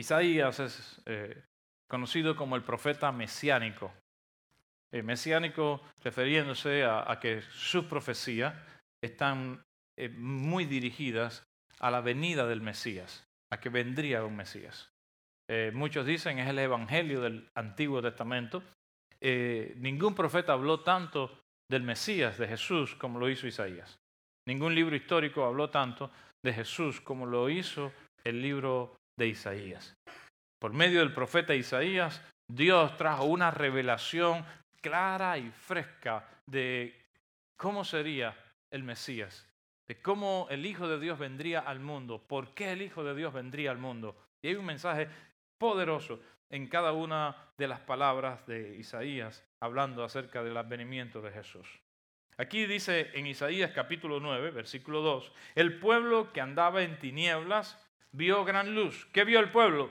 Isaías es eh, conocido como el profeta mesiánico. Eh, mesiánico refiriéndose a, que sus profecías están eh, muy dirigidas a la venida del Mesías, a que vendría un Mesías. muchos dicen es el Evangelio del Antiguo Testamento. ningún profeta habló tanto del Mesías, de Jesús, como lo hizo Isaías. Ningún libro histórico habló tanto de Jesús como lo hizo el libro de Isaías. Por medio del profeta Isaías, Dios trajo una revelación clara y fresca de cómo sería el Mesías, de cómo el Hijo de Dios vendría al mundo, por qué el Hijo de Dios vendría al mundo. Y hay un mensaje poderoso en cada una de las palabras de Isaías hablando acerca del advenimiento de Jesús. Aquí dice en Isaías capítulo 9, versículo 2, el pueblo que andaba en tinieblas vio gran luz. ¿Qué vio el pueblo?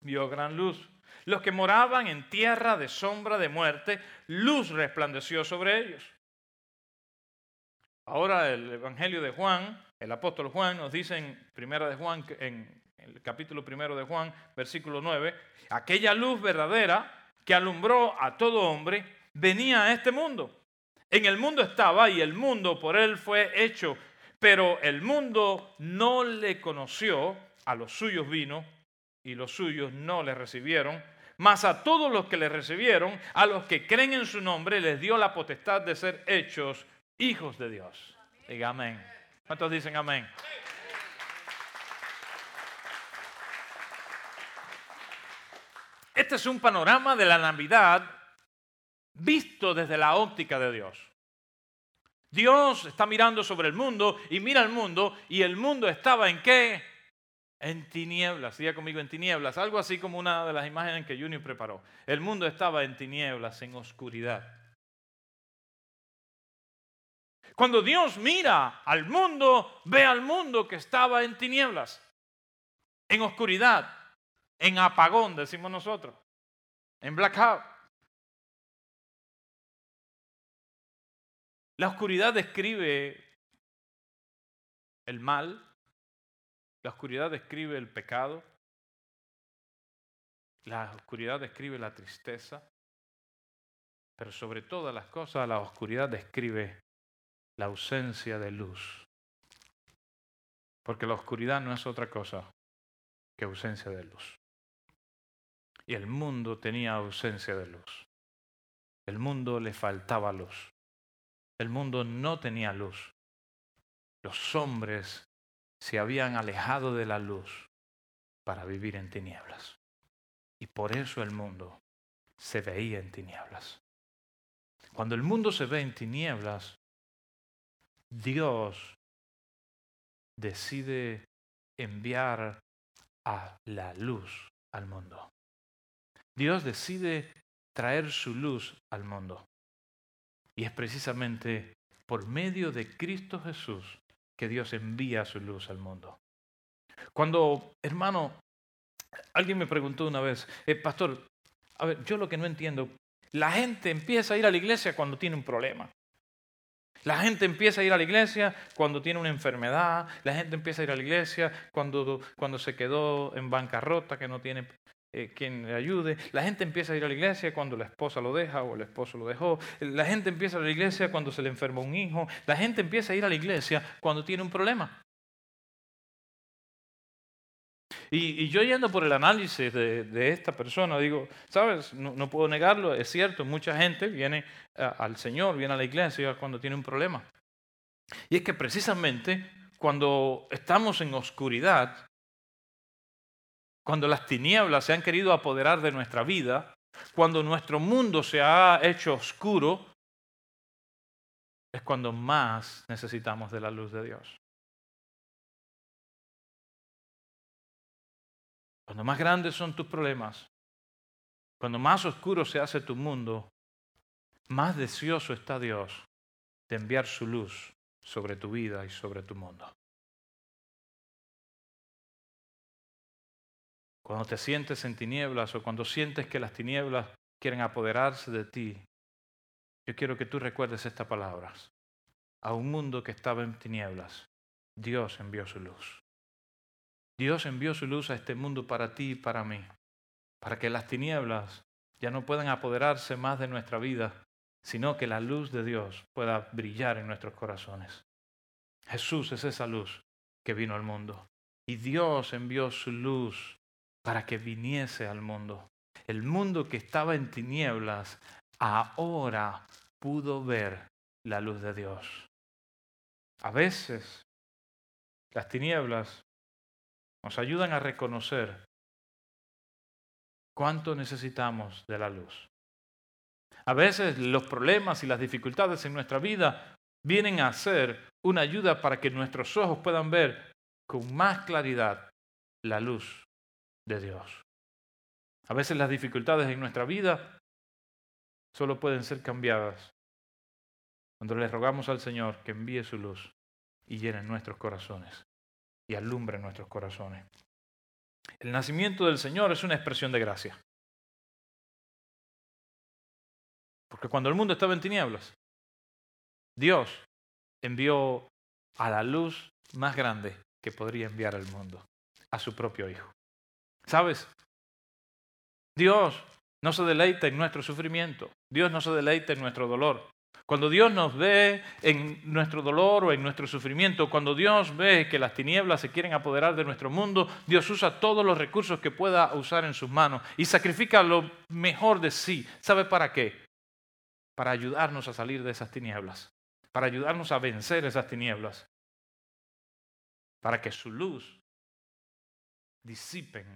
Vio gran luz. Los que moraban en tierra de sombra de muerte, luz resplandeció sobre ellos. Ahora el Evangelio de Juan, el apóstol Juan nos dice en Primera de Juan, en el capítulo primero de Juan, versículo 9, aquella luz verdadera que alumbró a todo hombre venía a este mundo. En el mundo estaba y el mundo por él fue hecho, pero el mundo no le conoció, a los suyos vino y los suyos no le recibieron. Mas a todos los que le recibieron, a los que creen en su nombre, les dio la potestad de ser hechos hijos de Dios. Diga amén. ¿Cuántos dicen amén? Este es un panorama de la Navidad visto desde la óptica de Dios. Dios está mirando sobre el mundo y mira el mundo y el mundo estaba en qué? En tinieblas, diga conmigo en tinieblas, algo así como una de las imágenes que Junior preparó. El mundo estaba en tinieblas, en oscuridad. Cuando Dios mira al mundo, ve al mundo que estaba en tinieblas, en oscuridad en apagón, decimos nosotros, en blackout. La oscuridad describe el mal, la oscuridad describe el pecado, la oscuridad describe la tristeza, pero sobre todas las cosas la oscuridad describe la ausencia de luz. Porque la oscuridad no es otra cosa que ausencia de luz. Y el mundo tenía ausencia de luz. El mundo le faltaba luz. El mundo no tenía luz. Los hombres se habían alejado de la luz para vivir en tinieblas. Y por eso el mundo se veía en tinieblas. Cuando el mundo se ve en tinieblas, Dios decide enviar a la luz al mundo. Dios decide traer su luz al mundo. Y es precisamente por medio de Cristo Jesús que Dios envía su luz al mundo. Cuando, hermano, alguien me preguntó una vez, eh, pastor, a ver, yo lo que no entiendo, la gente empieza a ir a la iglesia cuando tiene un problema. La gente empieza a ir a la iglesia cuando tiene una enfermedad, la gente empieza a ir a la iglesia cuando, cuando se quedó en bancarrota, que no tiene eh, quien le ayude. La gente empieza a ir a la iglesia cuando la esposa lo deja o el esposo lo dejó. La gente empieza a ir a la iglesia cuando se le enferma un hijo. La gente empieza a ir a la iglesia cuando tiene un problema. Y, yo yendo por el análisis de, esta persona, digo, sabes, no, puedo negarlo, es cierto, mucha gente viene al Señor, viene a la iglesia cuando tiene un problema. Y es que precisamente cuando estamos en oscuridad, cuando las tinieblas se han querido apoderar de nuestra vida, cuando nuestro mundo se ha hecho oscuro, es cuando más necesitamos de la luz de Dios. Cuando más grandes son tus problemas, cuando más oscuro se hace tu mundo, más deseoso está Dios de enviar su luz sobre tu vida y sobre tu mundo. Cuando te sientes en tinieblas o cuando sientes que las tinieblas quieren apoderarse de ti, yo quiero que tú recuerdes estas palabras. A un mundo que estaba en tinieblas, Dios envió su luz. Dios envió su luz a este mundo para ti y para mí, para que las tinieblas ya no puedan apoderarse más de nuestra vida, sino que la luz de Dios pueda brillar en nuestros corazones. Jesús es esa luz que vino al mundo. Y Dios envió su luz para que viniese al mundo. El mundo que estaba en tinieblas ahora pudo ver la luz de Dios. A veces las tinieblas nos ayudan a reconocer cuánto necesitamos de la luz. A veces los problemas y las dificultades en nuestra vida vienen a ser una ayuda para que nuestros ojos puedan ver con más claridad la luz de Dios. A veces las dificultades en nuestra vida solo pueden ser cambiadas cuando le rogamos al Señor que envíe su luz y llene nuestros corazones y alumbre nuestros corazones. El nacimiento del Señor es una expresión de gracia. Porque cuando el mundo estaba en tinieblas, Dios envió a la luz más grande que podría enviar al mundo, a su propio Hijo. ¿Sabes? Dios no se deleita en nuestro sufrimiento, Dios no se deleita en nuestro dolor. Cuando Dios nos ve en nuestro dolor o en nuestro sufrimiento, cuando Dios ve que las tinieblas se quieren apoderar de nuestro mundo, Dios usa todos los recursos que pueda usar en sus manos y sacrifica lo mejor de sí. ¿Sabe para qué? Para ayudarnos a salir de esas tinieblas, para ayudarnos a vencer esas tinieblas, para que su luz disipen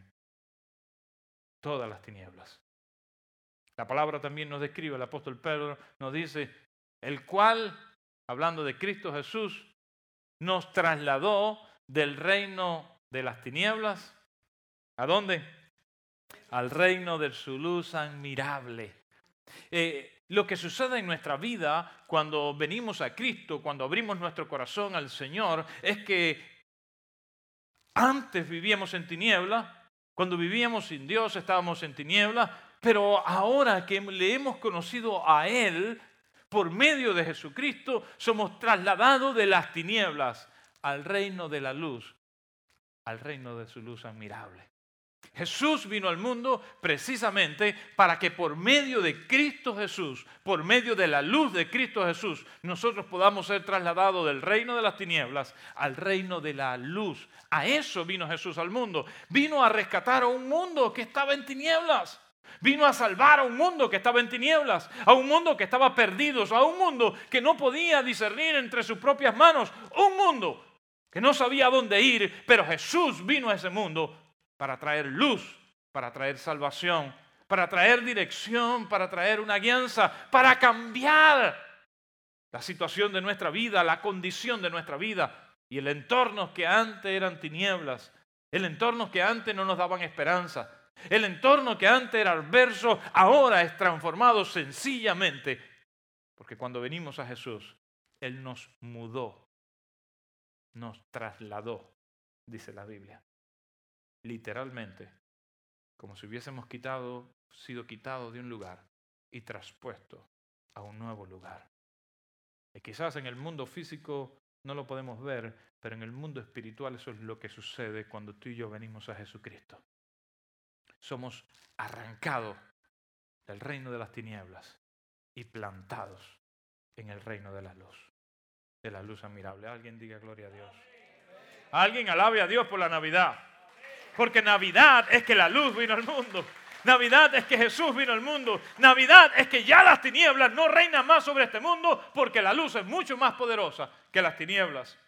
todas las tinieblas. La palabra también nos describe, el apóstol Pedro nos dice, el cual, hablando de Cristo Jesús, nos trasladó del reino de las tinieblas. ¿A dónde? Al reino de su luz admirable. Eh, lo que sucede en nuestra vida cuando venimos a Cristo, cuando abrimos nuestro corazón al Señor, es que antes vivíamos en tinieblas, cuando vivíamos sin Dios estábamos en tinieblas, pero ahora que le hemos conocido a Él, por medio de Jesucristo, somos trasladados de las tinieblas al reino de la luz, al reino de su luz admirable. Jesús vino al mundo precisamente para que por medio de Cristo Jesús, por medio de la luz de Cristo Jesús, nosotros podamos ser trasladados del reino de las tinieblas al reino de la luz. A eso vino Jesús al mundo. Vino a rescatar a un mundo que estaba en tinieblas. Vino a salvar a un mundo que estaba en tinieblas, a un mundo que estaba perdido, a un mundo que no podía discernir entre sus propias manos, un mundo que no sabía dónde ir, pero Jesús vino a ese mundo para traer luz, para traer salvación, para traer dirección, para traer una guianza, para cambiar la situación de nuestra vida, la condición de nuestra vida y el entorno que antes eran tinieblas, el entorno que antes no nos daban esperanza, el entorno que antes era adverso, ahora es transformado sencillamente porque cuando venimos a Jesús, Él nos mudó, nos trasladó, dice la Biblia. Literalmente, como si hubiésemos sido quitado de un lugar y traspuesto a un nuevo lugar. Y quizás en el mundo físico no lo podemos ver, pero en el mundo espiritual eso es lo que sucede cuando tú y yo venimos a Jesucristo somos arrancados del reino de las tinieblas y plantados en el reino de la luz, de la luz admirable. Alguien diga gloria a Dios. Alguien alabe a Dios por la Navidad. Porque Navidad es que la luz vino al mundo. Navidad es que Jesús vino al mundo. Navidad es que ya las tinieblas no reinan más sobre este mundo porque la luz es mucho más poderosa que las tinieblas.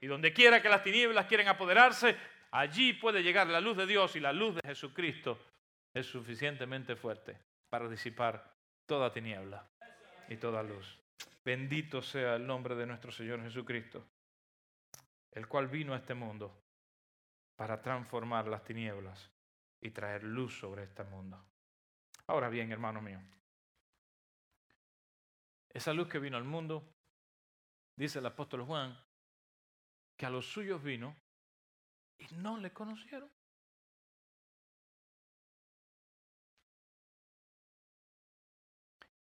Y donde quiera que las tinieblas quieren apoderarse, Allí puede llegar la luz de Dios y la luz de Jesucristo es suficientemente fuerte para disipar toda tiniebla y toda luz. Bendito sea el nombre de nuestro Señor Jesucristo, el cual vino a este mundo para transformar las tinieblas y traer luz sobre este mundo. Ahora bien, hermano mío, esa luz que vino al mundo, dice el apóstol Juan, que a los suyos vino y no le conocieron.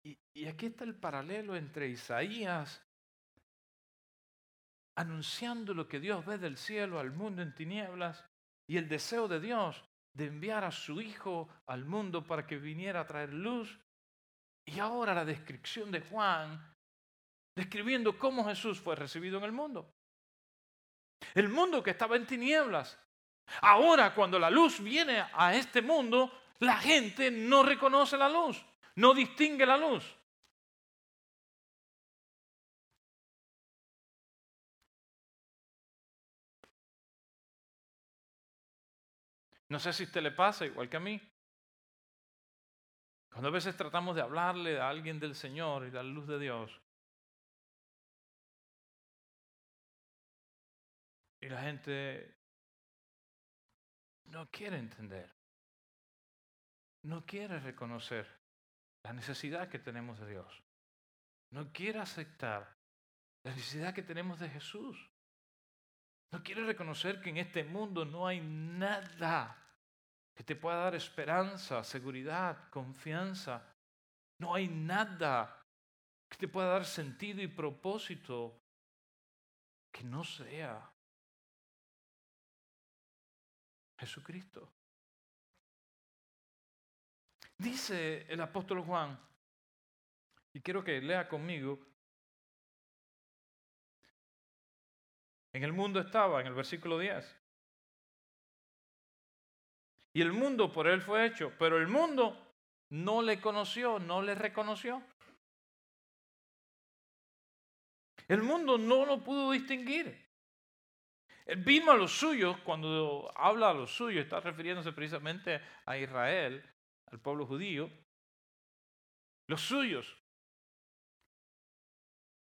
Y, y aquí está el paralelo entre Isaías anunciando lo que Dios ve del cielo al mundo en tinieblas y el deseo de Dios de enviar a su Hijo al mundo para que viniera a traer luz. Y ahora la descripción de Juan, describiendo cómo Jesús fue recibido en el mundo. El mundo que estaba en tinieblas. Ahora cuando la luz viene a este mundo, la gente no reconoce la luz, no distingue la luz. No sé si a usted le pasa igual que a mí. Cuando a veces tratamos de hablarle a alguien del Señor y de la luz de Dios, y la gente no quiere entender, no quiere reconocer la necesidad que tenemos de Dios, no quiere aceptar la necesidad que tenemos de Jesús. No quiere reconocer que en este mundo no hay nada que te pueda dar esperanza, seguridad, confianza. No hay nada que te pueda dar sentido y propósito que no sea Jesucristo. Dice el apóstol Juan, y quiero que lea conmigo En el mundo estaba, en el versículo 10. Y el mundo por él fue hecho, pero el mundo no le conoció, no le reconoció. El mundo no lo pudo distinguir. Él vino a los suyos, cuando habla a los suyos, está refiriéndose precisamente a Israel, al pueblo judío. Los suyos,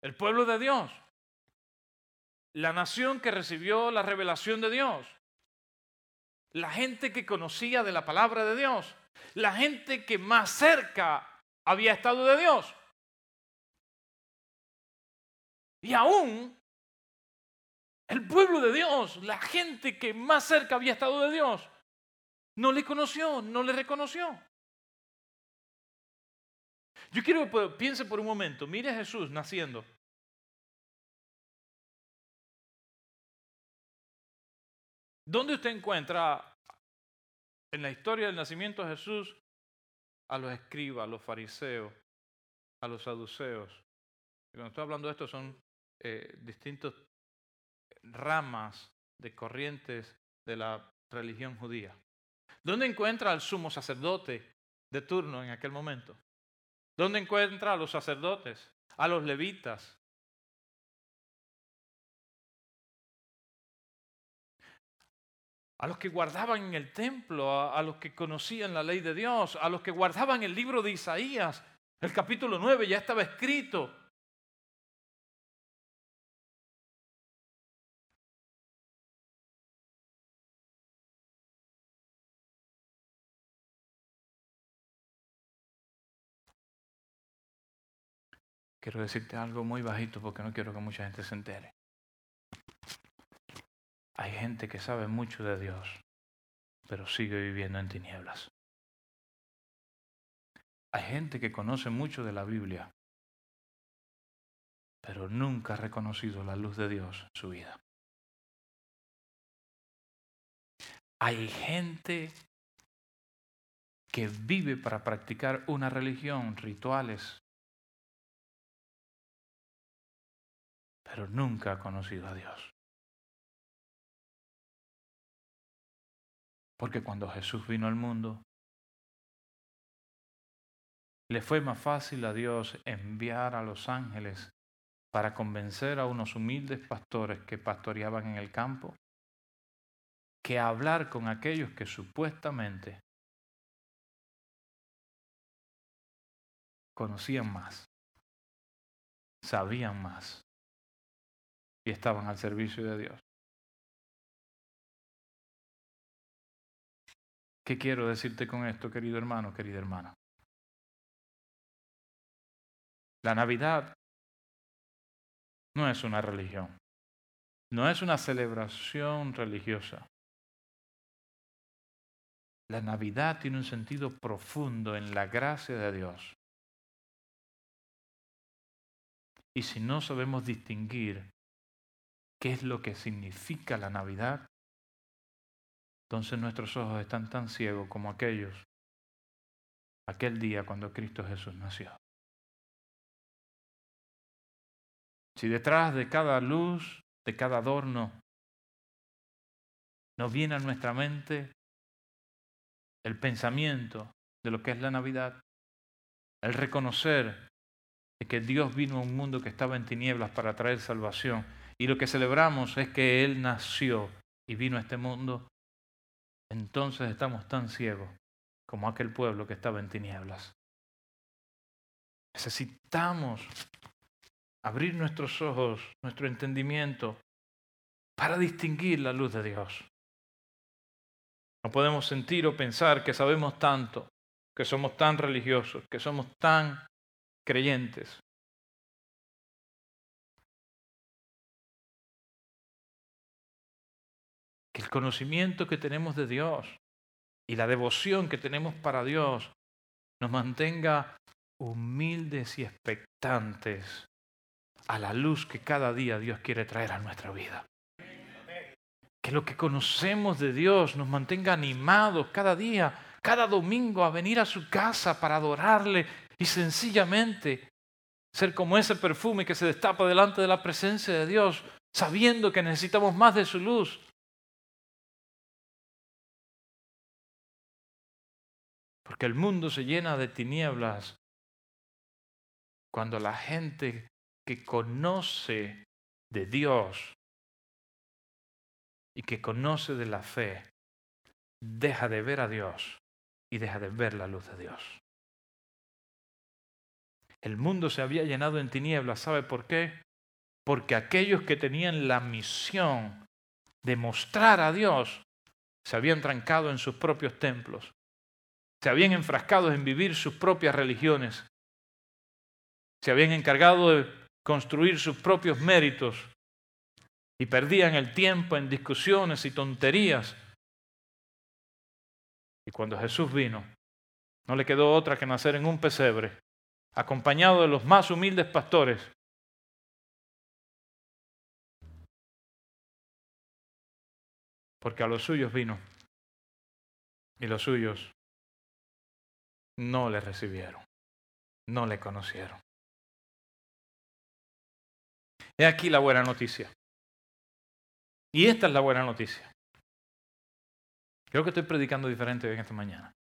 el pueblo de Dios, la nación que recibió la revelación de Dios, la gente que conocía de la palabra de Dios, la gente que más cerca había estado de Dios. Y aún el pueblo de Dios, la gente que más cerca había estado de Dios, no le conoció, no le reconoció. Yo quiero que piense por un momento, mire a Jesús naciendo. ¿Dónde usted encuentra en la historia del nacimiento de Jesús a los escribas, a los fariseos, a los saduceos? Y cuando estoy hablando de esto son eh, distintas ramas de corrientes de la religión judía. ¿Dónde encuentra al sumo sacerdote de turno en aquel momento? ¿Dónde encuentra a los sacerdotes, a los levitas, a los que guardaban en el templo, a, los que conocían la ley de Dios, a los que guardaban el libro de Isaías. El capítulo 9 ya estaba escrito. Quiero decirte algo muy bajito porque no quiero que mucha gente se entere. Hay gente que sabe mucho de Dios, pero sigue viviendo en tinieblas. Hay gente que conoce mucho de la Biblia, pero nunca ha reconocido la luz de Dios en su vida. Hay gente que vive para practicar una religión, rituales, pero nunca ha conocido a Dios. Porque cuando Jesús vino al mundo, le fue más fácil a Dios enviar a los ángeles para convencer a unos humildes pastores que pastoreaban en el campo que hablar con aquellos que supuestamente conocían más, sabían más y estaban al servicio de Dios. ¿Qué quiero decirte con esto, querido hermano, querida hermana? La Navidad no es una religión, no es una celebración religiosa. La Navidad tiene un sentido profundo en la gracia de Dios. Y si no sabemos distinguir qué es lo que significa la Navidad, entonces nuestros ojos están tan ciegos como aquellos aquel día cuando Cristo Jesús nació. Si detrás de cada luz, de cada adorno, nos viene a nuestra mente el pensamiento de lo que es la Navidad, el reconocer de que Dios vino a un mundo que estaba en tinieblas para traer salvación y lo que celebramos es que Él nació y vino a este mundo, entonces estamos tan ciegos como aquel pueblo que estaba en tinieblas. Necesitamos abrir nuestros ojos, nuestro entendimiento, para distinguir la luz de Dios. No podemos sentir o pensar que sabemos tanto, que somos tan religiosos, que somos tan creyentes. El conocimiento que tenemos de Dios y la devoción que tenemos para Dios nos mantenga humildes y expectantes a la luz que cada día Dios quiere traer a nuestra vida. Que lo que conocemos de Dios nos mantenga animados cada día, cada domingo a venir a su casa para adorarle y sencillamente ser como ese perfume que se destapa delante de la presencia de Dios, sabiendo que necesitamos más de su luz, Porque el mundo se llena de tinieblas cuando la gente que conoce de Dios y que conoce de la fe deja de ver a Dios y deja de ver la luz de Dios. El mundo se había llenado en tinieblas, ¿sabe por qué? Porque aquellos que tenían la misión de mostrar a Dios se habían trancado en sus propios templos se habían enfrascado en vivir sus propias religiones, se habían encargado de construir sus propios méritos y perdían el tiempo en discusiones y tonterías. Y cuando Jesús vino, no le quedó otra que nacer en un pesebre, acompañado de los más humildes pastores. Porque a los suyos vino y los suyos no le recibieron, no le conocieron. He aquí la buena noticia. Y esta es la buena noticia. Creo que estoy predicando diferente hoy en esta mañana.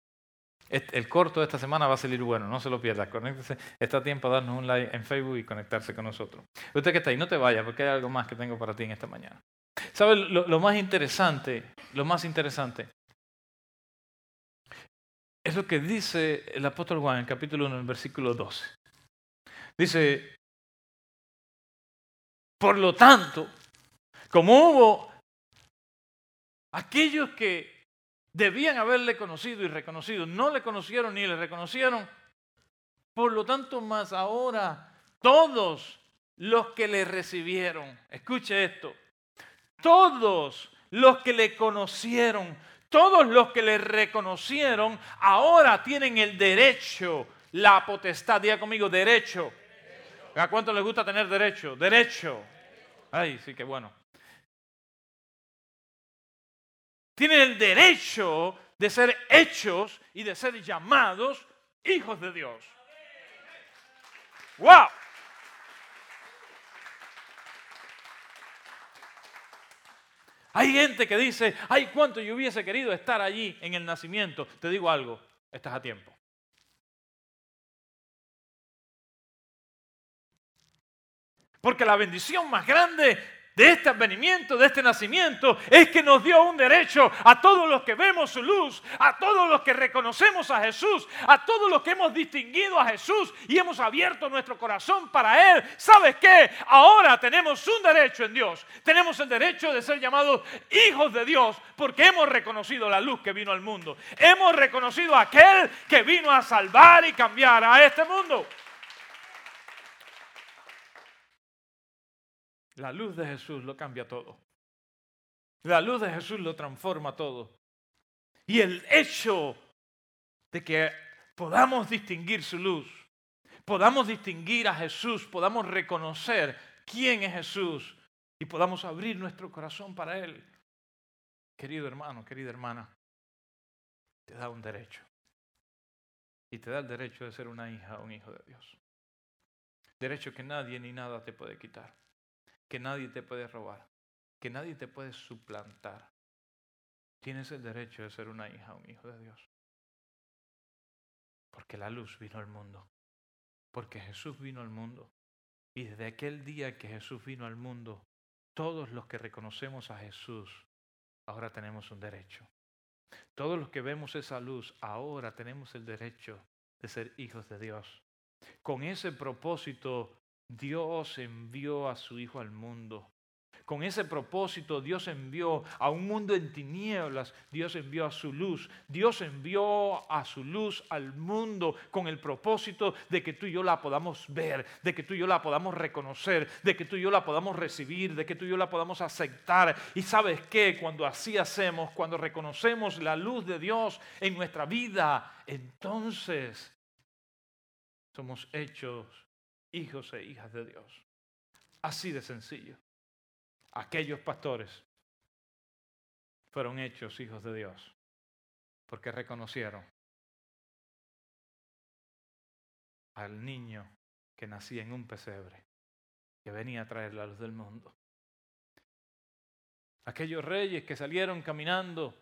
El corto de esta semana va a salir bueno, no se lo pierda. Conéctese, está a tiempo de darnos un like en Facebook y conectarse con nosotros. Usted que está ahí, no te vayas porque hay algo más que tengo para ti en esta mañana. ¿Sabe lo, lo más interesante? Lo más interesante es lo que dice el apóstol Juan en capítulo 1, en el versículo 12. Dice, por lo tanto, como hubo aquellos que debían haberle conocido y reconocido, no le conocieron ni le reconocieron, por lo tanto más ahora todos los que le recibieron, escuche esto, todos los que le conocieron, todos los que le reconocieron ahora tienen el derecho, la potestad. Diga conmigo, derecho. ¿A cuánto les gusta tener derecho? Derecho. Ay, sí, qué bueno. Tienen el derecho de ser hechos y de ser llamados hijos de Dios. ¡Wow! Hay gente que dice, ay, cuánto yo hubiese querido estar allí en el nacimiento. Te digo algo, estás a tiempo. Porque la bendición más grande de este advenimiento, de este nacimiento, es que nos dio un derecho a todos los que vemos su luz, a todos los que reconocemos a Jesús, a todos los que hemos distinguido a Jesús y hemos abierto nuestro corazón para Él. ¿Sabes qué? Ahora tenemos un derecho en Dios. Tenemos el derecho de ser llamados hijos de Dios porque hemos reconocido la luz que vino al mundo. Hemos reconocido a aquel que vino a salvar y cambiar a este mundo. La luz de Jesús lo cambia todo. La luz de Jesús lo transforma todo. Y el hecho de que podamos distinguir su luz, podamos distinguir a Jesús, podamos reconocer quién es Jesús y podamos abrir nuestro corazón para Él. querido hermano, querida hermana, te da un derecho. Y te da el derecho de ser una hija o un hijo de Dios. Derecho que nadie ni nada te puede quitar. Que nadie te puede robar. Que nadie te puede suplantar. Tienes el derecho de ser una hija un hijo de Dios. Porque la luz vino al mundo. Porque Jesús vino al mundo. Y desde aquel día que Jesús vino al mundo, todos los que reconocemos a Jesús, ahora tenemos un derecho. Todos los que vemos esa luz, ahora tenemos el derecho de ser hijos de Dios. Con ese propósito, Dios envió a su Hijo al mundo. Con ese propósito Dios envió a un mundo en tinieblas, Dios envió a su luz, Dios envió a su luz al mundo con el propósito de que tú y yo la podamos ver, de que tú y yo la podamos reconocer, de que tú y yo la podamos recibir, de que tú y yo la podamos aceptar. Y sabes qué, cuando así hacemos, cuando reconocemos la luz de Dios en nuestra vida, entonces somos hechos hijos e hijas de Dios. Así de sencillo aquellos pastores fueron hechos hijos de Dios porque reconocieron al niño que nacía en un pesebre, que venía a traer la luz del mundo. Aquellos reyes que salieron caminando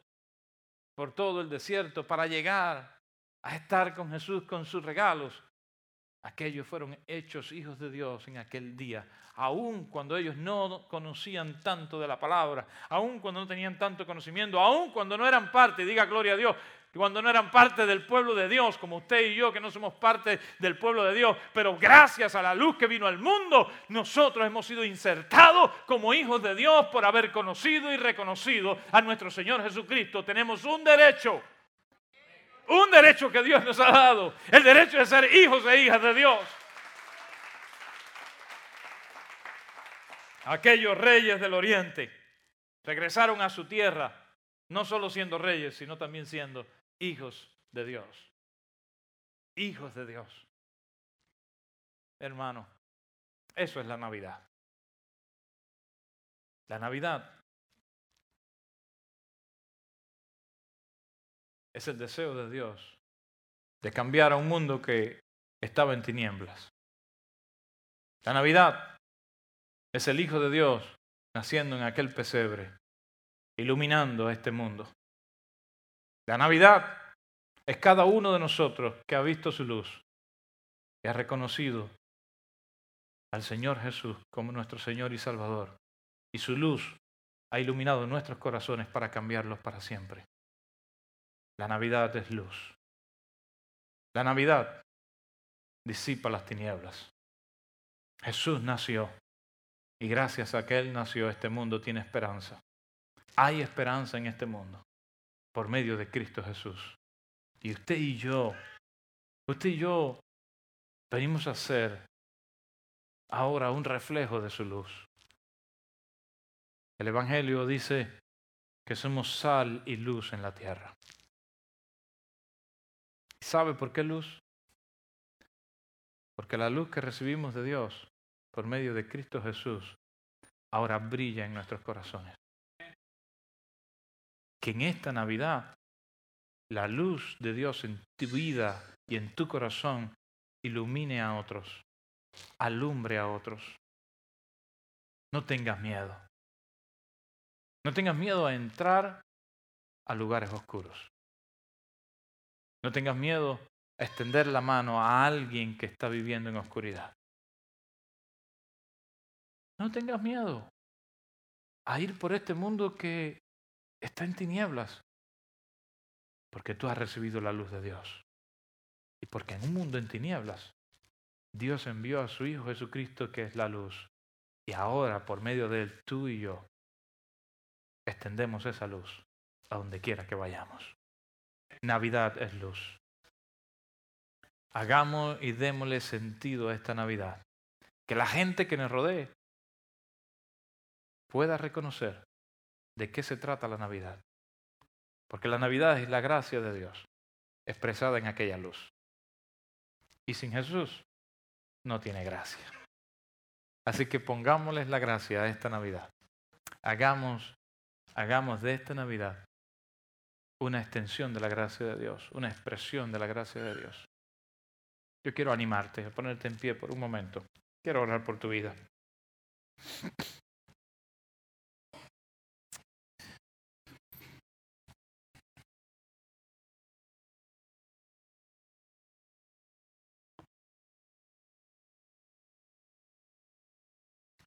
por todo el desierto para llegar a estar con Jesús con sus regalos, aquellos fueron hechos hijos de Dios en aquel día, aun cuando ellos no conocían tanto de la palabra, aun cuando no tenían tanto conocimiento, aun cuando no eran parte, diga gloria a Dios, cuando no eran parte del pueblo de Dios, como usted y yo que no somos parte del pueblo de Dios, pero gracias a la luz que vino al mundo, nosotros hemos sido insertados como hijos de Dios por haber conocido y reconocido a nuestro Señor Jesucristo. Tenemos un derecho un derecho que Dios nos ha dado, el derecho de ser hijos e hijas de Dios. Aquellos reyes del oriente regresaron a su tierra, no solo siendo reyes, sino también siendo hijos de Dios. Hijos de Dios. Hermano, eso es la Navidad. La Navidad es el deseo de Dios de cambiar a un mundo que estaba en tinieblas. La Navidad es el Hijo de Dios naciendo en aquel pesebre, iluminando a este mundo. La Navidad es cada uno de nosotros que ha visto su luz y ha reconocido al Señor Jesús como nuestro Señor y Salvador. Y su luz ha iluminado nuestros corazones para cambiarlos para siempre. La Navidad es luz. La Navidad disipa las tinieblas. Jesús nació y gracias a que Él nació este mundo tiene esperanza. Hay esperanza en este mundo por medio de Cristo Jesús. Y usted y yo, usted y yo venimos a ser ahora un reflejo de su luz. El Evangelio dice que somos sal y luz en la tierra. ¿Sabe por qué luz? Porque la luz que recibimos de Dios por medio de Cristo Jesús ahora brilla en nuestros corazones. Que en esta Navidad la luz de Dios en tu vida y en tu corazón ilumine a otros, alumbre a otros. No tengas miedo. No tengas miedo a entrar a lugares oscuros. No tengas miedo a extender la mano a alguien que está viviendo en oscuridad. No tengas miedo a ir por este mundo que está en tinieblas, porque tú has recibido la luz de Dios. Y porque en un mundo en tinieblas, Dios envió a su Hijo Jesucristo, que es la luz. Y ahora, por medio de él, tú y yo, extendemos esa luz a donde quiera que vayamos. Navidad es luz. Hagamos y démosle sentido a esta Navidad. Que la gente que nos rodee pueda reconocer de qué se trata la Navidad. Porque la Navidad es la gracia de Dios expresada en aquella luz. Y sin Jesús no tiene gracia. Así que pongámosles la gracia a esta Navidad. Hagamos hagamos de esta Navidad una extensión de la gracia de Dios, una expresión de la gracia de Dios. Yo quiero animarte a ponerte en pie por un momento. Quiero orar por tu vida.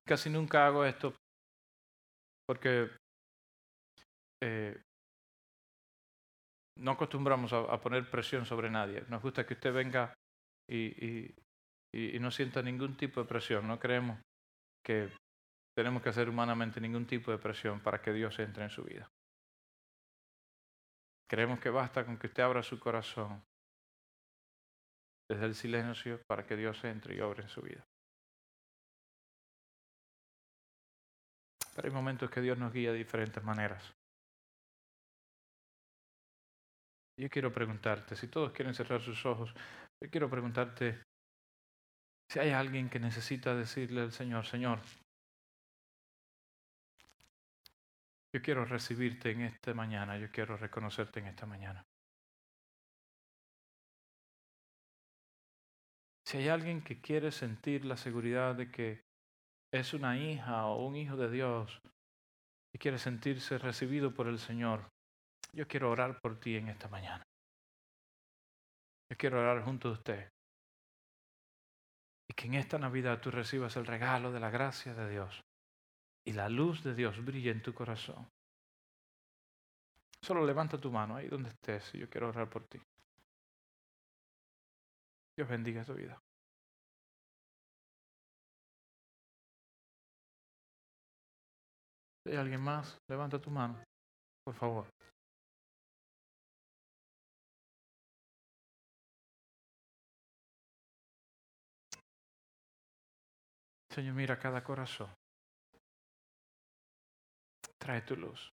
Casi nunca hago esto porque eh, no acostumbramos a, poner presión sobre nadie. Nos gusta que usted venga y, y, no sienta ningún tipo de presión. No creemos que tenemos que hacer humanamente ningún tipo de presión para que Dios entre en su vida. Creemos que basta con que usted abra su corazón desde el silencio para que Dios entre y obre en su vida. Pero hay momentos que Dios nos guía de diferentes maneras. Yo quiero preguntarte, si todos quieren cerrar sus ojos, yo quiero preguntarte si hay alguien que necesita decirle al Señor, Señor, yo quiero recibirte en esta mañana, yo quiero reconocerte en esta mañana. Si hay alguien que quiere sentir la seguridad de que es una hija o un hijo de Dios y quiere sentirse recibido por el Señor, yo quiero orar por ti en esta mañana. Yo quiero orar junto a usted. Y que en esta Navidad tú recibas el regalo de la gracia de Dios y la luz de Dios brille en tu corazón. Solo levanta tu mano ahí donde estés y yo quiero orar por ti. Dios bendiga tu vida. ¿Hay alguien más? Levanta tu mano, por favor. Señor, mira cada corazón. Trae tu luz.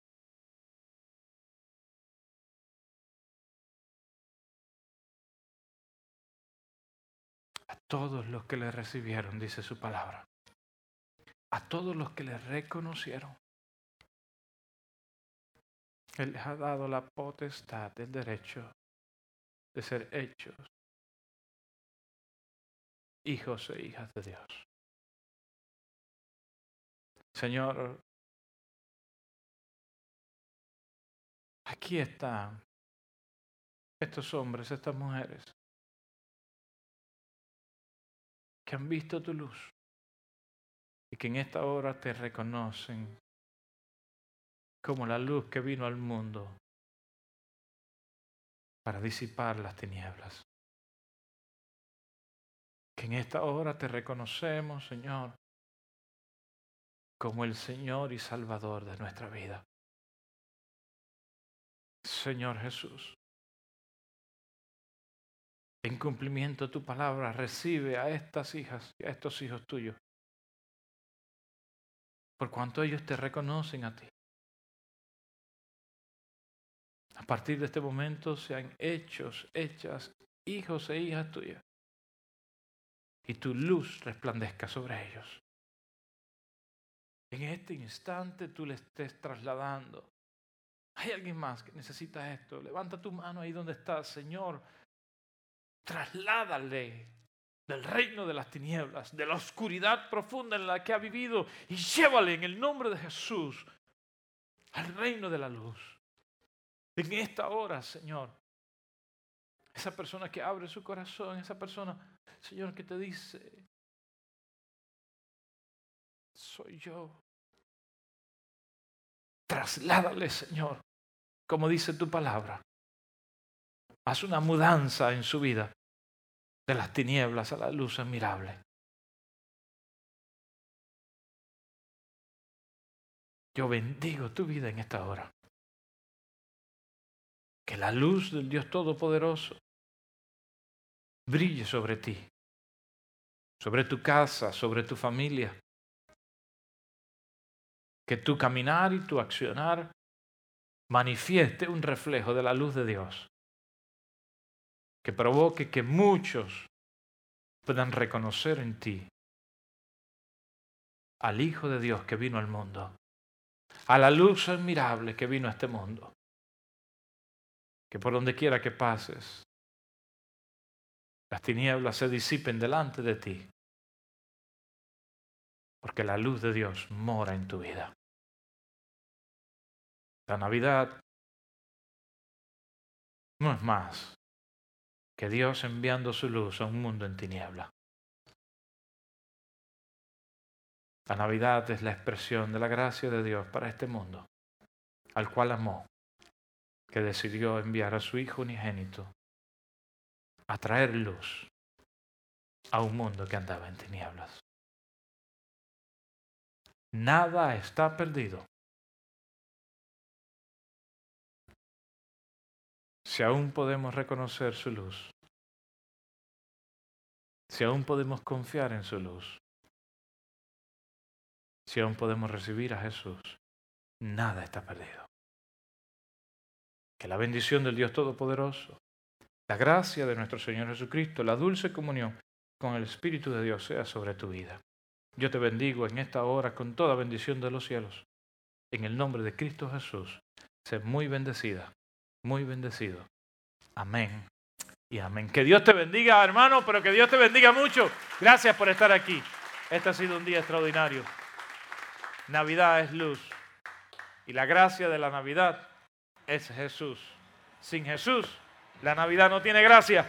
A todos los que le recibieron, dice su palabra. A todos los que le reconocieron. Él les ha dado la potestad del derecho de ser hechos hijos e hijas de Dios. Señor, aquí están estos hombres, estas mujeres, que han visto tu luz y que en esta hora te reconocen como la luz que vino al mundo para disipar las tinieblas. Que en esta hora te reconocemos, Señor, como el Señor y Salvador de nuestra vida. Señor Jesús, en cumplimiento de tu palabra, recibe a estas hijas y a estos hijos tuyos, por cuanto ellos te reconocen a ti. A partir de este momento sean hechos, hechas, hijos e hijas tuyas, y tu luz resplandezca sobre ellos en este instante tú le estés trasladando. Hay alguien más que necesita esto. Levanta tu mano ahí donde estás, Señor. Trasládale del reino de las tinieblas, de la oscuridad profunda en la que ha vivido y llévale en el nombre de Jesús al reino de la luz. En esta hora, Señor, esa persona que abre su corazón, esa persona, Señor, que te dice, soy yo. Trasládale, Señor, como dice tu palabra. Haz una mudanza en su vida de las tinieblas a la luz admirable. Yo bendigo tu vida en esta hora. Que la luz del Dios Todopoderoso brille sobre ti, sobre tu casa, sobre tu familia, que tu caminar y tu accionar manifieste un reflejo de la luz de Dios, que provoque que muchos puedan reconocer en ti al Hijo de Dios que vino al mundo a la luz admirable que vino a este mundo. Que por donde quiera que pases, las tinieblas se disipen delante de ti, porque la luz de Dios mora en tu vida. La Navidad no es más que Dios enviando su luz a un mundo en tiniebla. La Navidad es la expresión de la gracia de Dios para este mundo, al cual amó, que decidió enviar a su Hijo unigénito a traer luz a un mundo que andaba en tinieblas. Nada está perdido. Si aún podemos reconocer su luz, si aún podemos confiar en su luz, si aún podemos recibir a Jesús, nada está perdido. Que la bendición del Dios Todopoderoso, la gracia de nuestro Señor Jesucristo, la dulce comunión con el Espíritu de Dios sea sobre tu vida. Yo te bendigo en esta hora con toda bendición de los cielos. En el nombre de Cristo Jesús, sé muy bendecida, muy bendecido. Amén y amén. Que Dios te bendiga, hermano, pero que Dios te bendiga mucho. Gracias por estar aquí. Este ha sido un día extraordinario. Navidad es luz. Y la gracia de la Navidad es Jesús. Sin Jesús, la Navidad no tiene gracia.